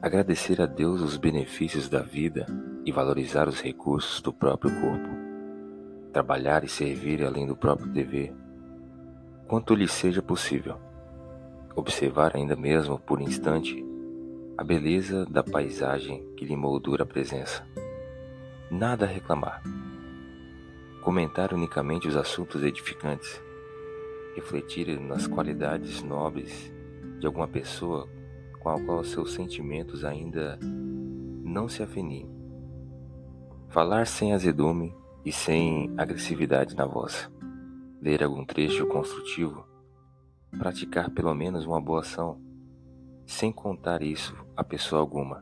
Agradecer a Deus os benefícios da vida e valorizar os recursos do próprio corpo. Trabalhar e servir além do próprio dever, quanto lhe seja possível. Observar ainda mesmo por instante a beleza da paisagem que lhe moldura a presença. Nada a reclamar. Comentar unicamente os assuntos edificantes refletir nas qualidades nobres de alguma pessoa com a qual seus sentimentos ainda não se afiniem. Falar sem azedume e sem agressividade na voz. Ler algum trecho construtivo. Praticar pelo menos uma boa ação, sem contar isso a pessoa alguma.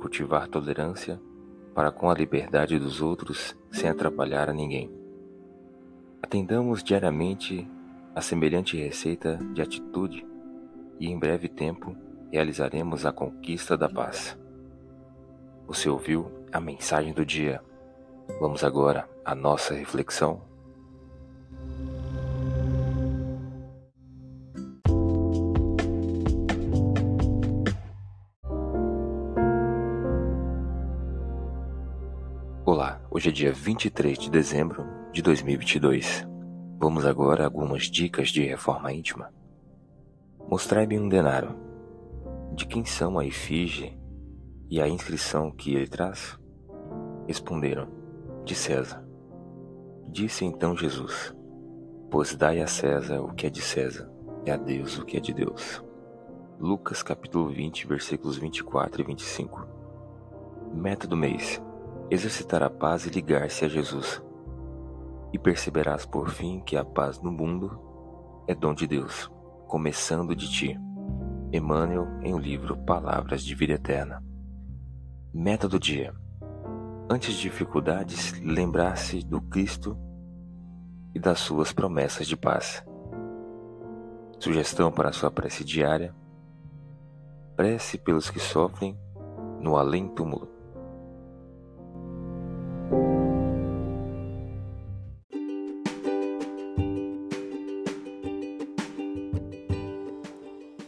Cultivar tolerância para com a liberdade dos outros sem atrapalhar a ninguém. Atendamos diariamente a semelhante receita de atitude e em breve tempo realizaremos a conquista da paz. Você ouviu a mensagem do dia. Vamos agora à nossa reflexão. Olá, hoje é dia 23 de dezembro de 2022. Vamos agora a algumas dicas de reforma íntima. Mostrai-me um denário. De quem são a efígie e a inscrição que ele traz? Responderam: De César. Disse então Jesus: Pois dai a César o que é de César e a Deus o que é de Deus. Lucas capítulo 20, versículos 24 e 25. Meta do mês: exercitar a paz e ligar-se a Jesus e perceberás por fim que a paz no mundo é dom de Deus, começando de ti. Emmanuel em o livro Palavras de Vida Eterna. Meta do dia: Antes de dificuldades, lembrar-se do Cristo e das suas promessas de paz. Sugestão para sua prece diária: Prece pelos que sofrem no além-túmulo.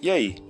E aí,